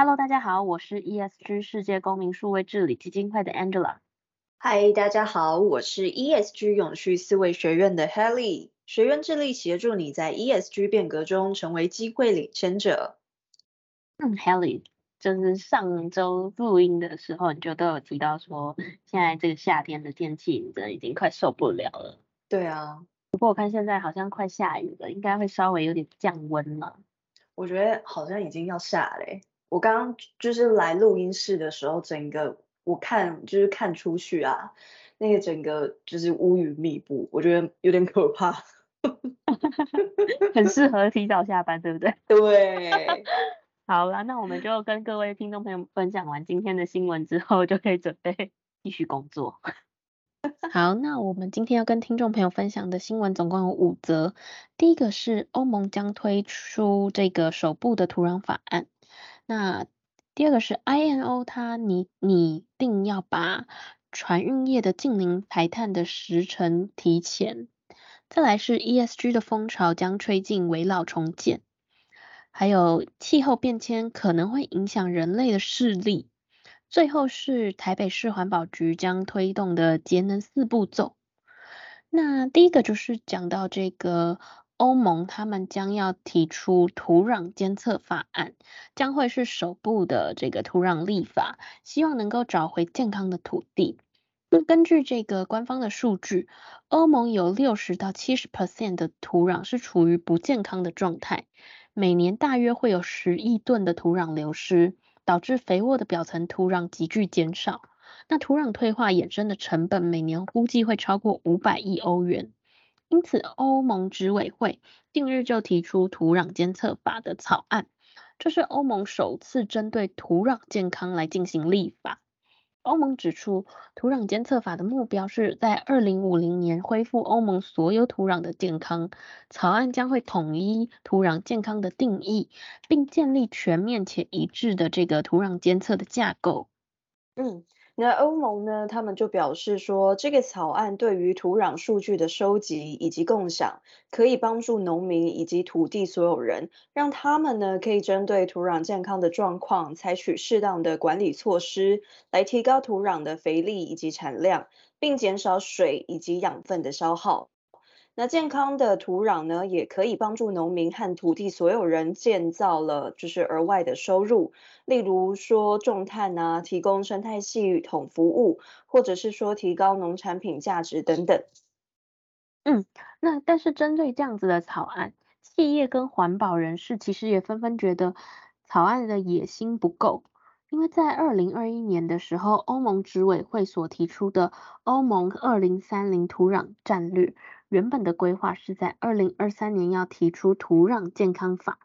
Hello，大家好，我是 ESG 世界公民数位治理基金会的 Angela。Hi，大家好，我是 ESG 永续思维学院的 Helly。学院致力协助你在 ESG 变革中成为机会领先者。嗯，Helly，就是上周录音的时候，你就都有提到说，现在这个夏天的天气，你真的已经快受不了了。对啊，不过我看现在好像快下雨了，应该会稍微有点降温了。我觉得好像已经要下嘞。我刚刚就是来录音室的时候，整个我看就是看出去啊，那个整个就是乌云密布，我觉得有点可怕。很适合提早下班，对不对？对。好了，那我们就跟各位听众朋友分享完今天的新闻之后，就可以准备继续工作。好，那我们今天要跟听众朋友分享的新闻总共有五则。第一个是欧盟将推出这个首部的土壤法案。那第二个是 I N O，它拟拟定要把船运业的净零排碳的时程提前。再来是 ESG 的风潮将吹进围老重建，还有气候变迁可能会影响人类的视力。最后是台北市环保局将推动的节能四步骤。那第一个就是讲到这个。欧盟他们将要提出土壤监测法案，将会是首部的这个土壤立法，希望能够找回健康的土地。那根据这个官方的数据，欧盟有六十到七十 percent 的土壤是处于不健康的状态，每年大约会有十亿吨的土壤流失，导致肥沃的表层土壤急剧减少。那土壤退化衍生的成本每年估计会超过五百亿欧元。因此，欧盟执委会近日就提出土壤监测法的草案，这是欧盟首次针对土壤健康来进行立法。欧盟指出，土壤监测法的目标是在二零五零年恢复欧盟所有土壤的健康。草案将会统一土壤健康的定义，并建立全面且一致的这个土壤监测的架构。嗯。那欧盟呢，他们就表示说，这个草案对于土壤数据的收集以及共享，可以帮助农民以及土地所有人，让他们呢可以针对土壤健康的状况，采取适当的管理措施，来提高土壤的肥力以及产量，并减少水以及养分的消耗。那健康的土壤呢，也可以帮助农民和土地所有人建造了就是额外的收入，例如说种炭啊，提供生态系统服务，或者是说提高农产品价值等等。嗯，那但是针对这样子的草案，企业跟环保人士其实也纷纷觉得草案的野心不够，因为在二零二一年的时候，欧盟执委会所提出的欧盟二零三零土壤战略。原本的规划是在二零二三年要提出土壤健康法，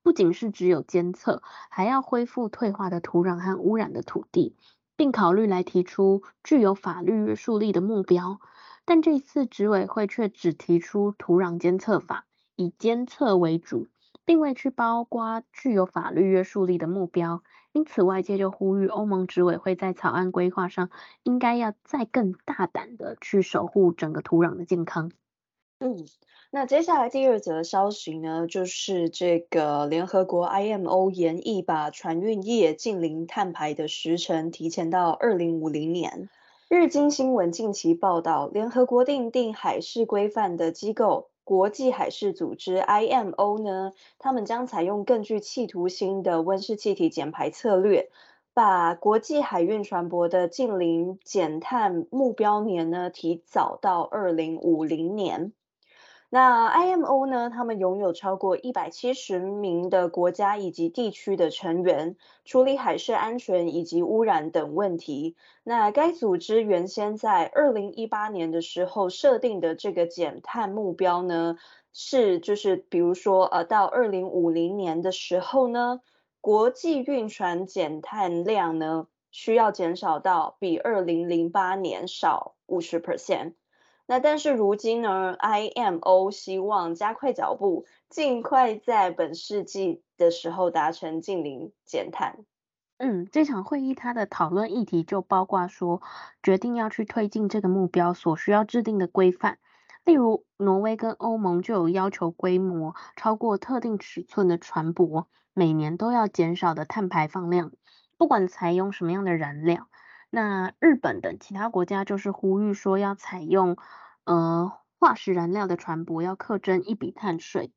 不仅是只有监测，还要恢复退化的土壤和污染的土地，并考虑来提出具有法律约束力的目标。但这次执委会却只提出土壤监测法，以监测为主，并未去包括具有法律约束力的目标。因此，外界就呼吁欧盟执委会在草案规划上，应该要再更大胆的去守护整个土壤的健康。嗯，那接下来第二则消息呢，就是这个联合国 IMO 研议把船运业近零碳排的时程提前到二零五零年。日经新闻近期报道，联合国订定海事规范的机构国际海事组织 IMO 呢，他们将采用更具企图心的温室气体减排策略，把国际海运船舶的近零减碳目标年呢，提早到二零五零年。那 IMO 呢，他们拥有超过一百七十名的国家以及地区的成员，处理海事安全以及污染等问题。那该组织原先在二零一八年的时候设定的这个减碳目标呢，是就是比如说呃到二零五零年的时候呢，国际运船减碳量呢，需要减少到比二零零八年少五十 percent。那但是如今呢，IMO 希望加快脚步，尽快在本世纪的时候达成近零减碳。嗯，这场会议它的讨论议题就包括说，决定要去推进这个目标所需要制定的规范，例如挪威跟欧盟就有要求规模超过特定尺寸的船舶每年都要减少的碳排放量，不管采用什么样的燃料。那日本等其他国家就是呼吁说要采用呃化石燃料的船舶要课征一笔碳税，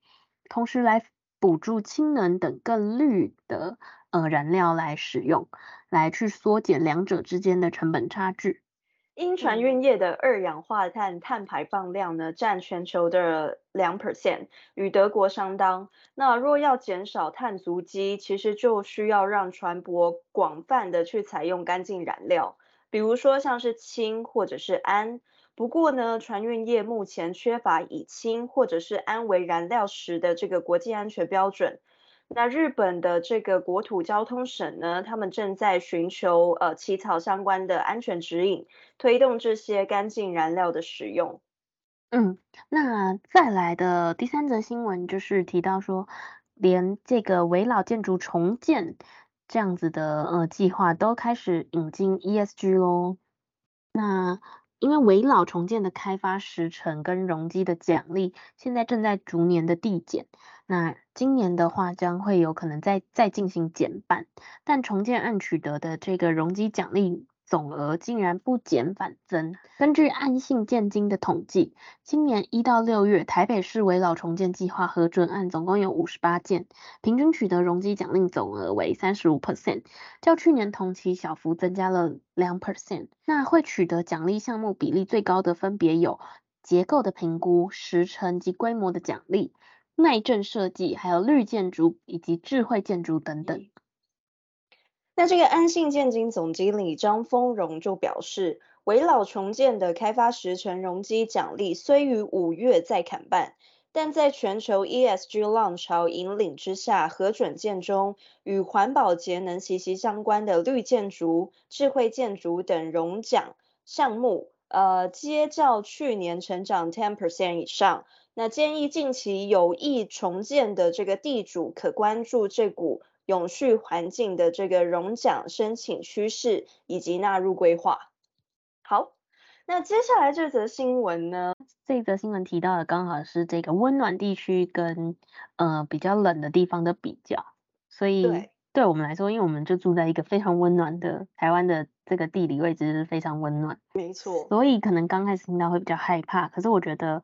同时来补助氢能等更绿的呃燃料来使用，来去缩减两者之间的成本差距。因船运业的二氧化碳碳排放量呢，占全球的两 percent，与德国相当。那若要减少碳足迹，其实就需要让船舶广泛的去采用干净燃料，比如说像是氢或者是氨。不过呢，船运业目前缺乏以氢或者是氨为燃料时的这个国际安全标准。那日本的这个国土交通省呢，他们正在寻求呃起草相关的安全指引，推动这些干净燃料的使用。嗯，那再来的第三则新闻就是提到说，连这个围老建筑重建这样子的呃计划都开始引进 ESG 喽。那因为围老重建的开发时程跟容积的奖励，现在正在逐年的递减。那今年的话，将会有可能再再进行减半，但重建案取得的这个容积奖励。总额竟然不减反增。根据安信建金的统计，今年一到六月，台北市危老重建计划核准案总共有五十八件，平均取得容积奖励总额为三十五 percent，较去年同期小幅增加了两 percent。那会取得奖励项目比例最高的分别有结构的评估、时程及规模的奖励、耐震设计、还有绿建筑以及智慧建筑等等。那这个安信建金总经理张丰荣就表示，危老重建的开发时程容积奖励虽于五月再砍半，但在全球 ESG 浪潮引领之下，核准建中与环保节能息息相关的绿建筑、智慧建筑等融奖项目，呃，皆较去年成长10 percent 以上。那建议近期有意重建的这个地主可关注这股。永续环境的这个荣奖申请趋势以及纳入规划。好，那接下来这则新闻呢？这则新闻提到的刚好是这个温暖地区跟呃比较冷的地方的比较，所以对，对我们来说，因为我们就住在一个非常温暖的台湾的这个地理位置是非常温暖，没错，所以可能刚开始听到会比较害怕，可是我觉得。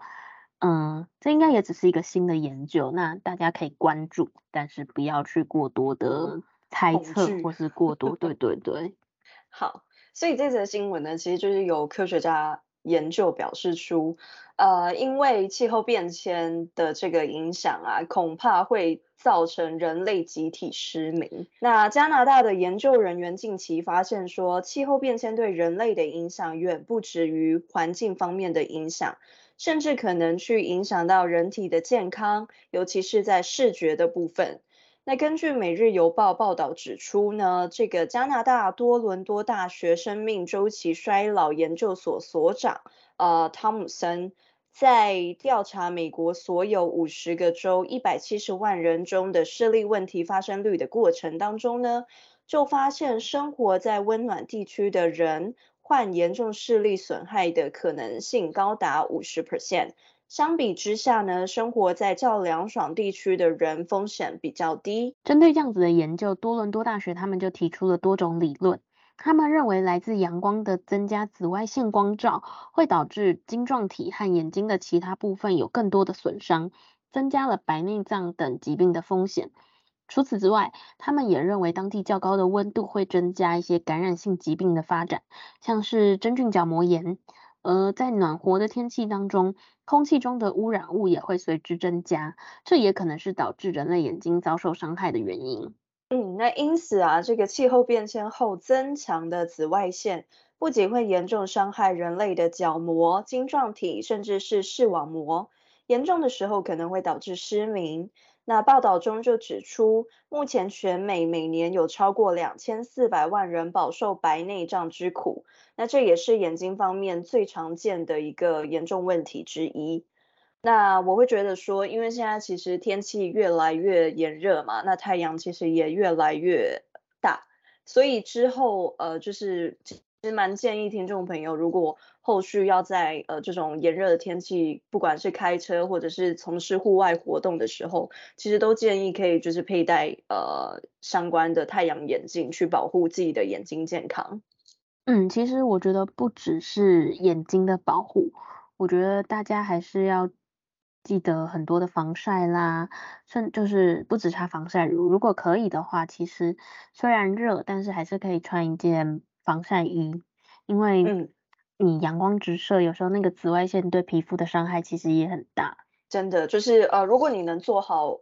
嗯，这应该也只是一个新的研究，那大家可以关注，但是不要去过多的猜测或是过多，对对对。好，所以这则新闻呢，其实就是有科学家研究表示出，呃，因为气候变迁的这个影响啊，恐怕会造成人类集体失明。那加拿大的研究人员近期发现说，气候变迁对人类的影响远不止于环境方面的影响。甚至可能去影响到人体的健康，尤其是在视觉的部分。那根据《每日邮报》报道指出呢，这个加拿大多伦多大学生命周期衰老研究所所长呃汤姆森，在调查美国所有五十个州一百七十万人中的视力问题发生率的过程当中呢，就发现生活在温暖地区的人。患严重视力损害的可能性高达五十 percent。相比之下呢，生活在较凉爽地区的人风险比较低。针对这样子的研究，多伦多大学他们就提出了多种理论。他们认为来自阳光的增加紫外线光照会导致晶状体和眼睛的其他部分有更多的损伤，增加了白内障等疾病的风险。除此之外，他们也认为当地较高的温度会增加一些感染性疾病的发展，像是真菌角膜炎。而在暖和的天气当中，空气中的污染物也会随之增加，这也可能是导致人类眼睛遭受伤害的原因。嗯，那因此啊，这个气候变迁后增强的紫外线，不仅会严重伤害人类的角膜、晶状体，甚至是视网膜，严重的时候可能会导致失明。那报道中就指出，目前全美每年有超过两千四百万人饱受白内障之苦，那这也是眼睛方面最常见的一个严重问题之一。那我会觉得说，因为现在其实天气越来越炎热嘛，那太阳其实也越来越大，所以之后呃就是。其实蛮建议听众朋友，如果后续要在呃这种炎热的天气，不管是开车或者是从事户外活动的时候，其实都建议可以就是佩戴呃相关的太阳眼镜，去保护自己的眼睛健康。嗯，其实我觉得不只是眼睛的保护，我觉得大家还是要记得很多的防晒啦，甚就是不只擦防晒乳，如果可以的话，其实虽然热，但是还是可以穿一件。防晒衣，因为你阳光直射，有时候那个紫外线对皮肤的伤害其实也很大。真的，就是呃，如果你能做好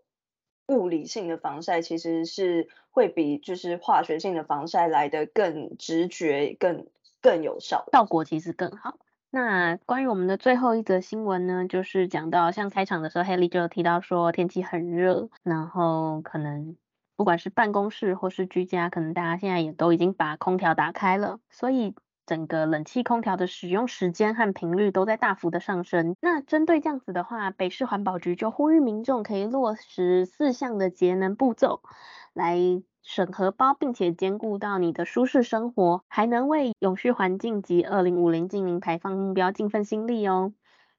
物理性的防晒，其实是会比就是化学性的防晒来的更直觉、更更有效，效果其实更好。那关于我们的最后一则新闻呢，就是讲到像开场的时候，Haley 就有提到说天气很热，然后可能。不管是办公室或是居家，可能大家现在也都已经把空调打开了，所以整个冷气空调的使用时间和频率都在大幅的上升。那针对这样子的话，北市环保局就呼吁民众可以落实四项的节能步骤，来省荷包，并且兼顾到你的舒适生活，还能为永续环境及二零五零净零排放目标尽份心力哦。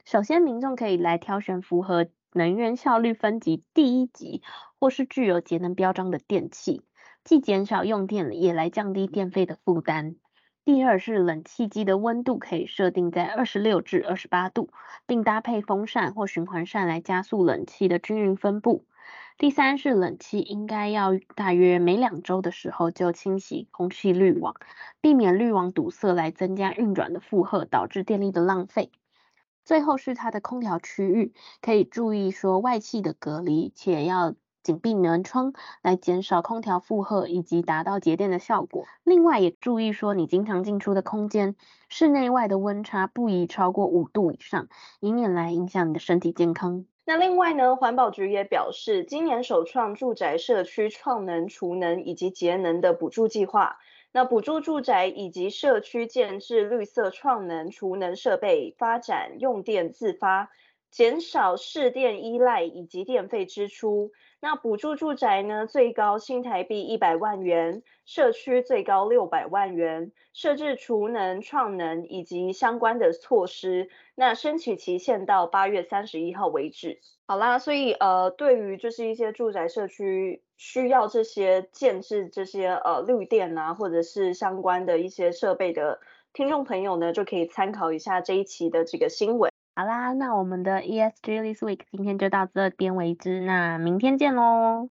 首先，民众可以来挑选符合能源效率分级第一级，或是具有节能标章的电器，既减少用电，也来降低电费的负担。第二是冷气机的温度可以设定在二十六至二十八度，并搭配风扇或循环扇来加速冷气的均匀分布。第三是冷气应该要大约每两周的时候就清洗空气滤网，避免滤网堵塞来增加运转的负荷，导致电力的浪费。最后是它的空调区域，可以注意说外气的隔离，且要紧闭门窗，来减少空调负荷以及达到节电的效果。另外也注意说，你经常进出的空间，室内外的温差不宜超过五度以上，以免来影响你的身体健康。那另外呢，环保局也表示，今年首创住宅社区创能、储能以及节能的补助计划。那补助住宅以及社区建制绿色创能储能设备，发展用电自发，减少市电依赖以及电费支出。那补助住宅呢，最高新台币一百万元，社区最高六百万元，设置储能、创能以及相关的措施。那申请期限到八月三十一号为止。好啦，所以呃，对于就是一些住宅社区需要这些建置这些呃绿电啊，或者是相关的一些设备的听众朋友呢，就可以参考一下这一期的这个新闻。好啦，那我们的 ESG This Week 今天就到这边为止，那明天见喽。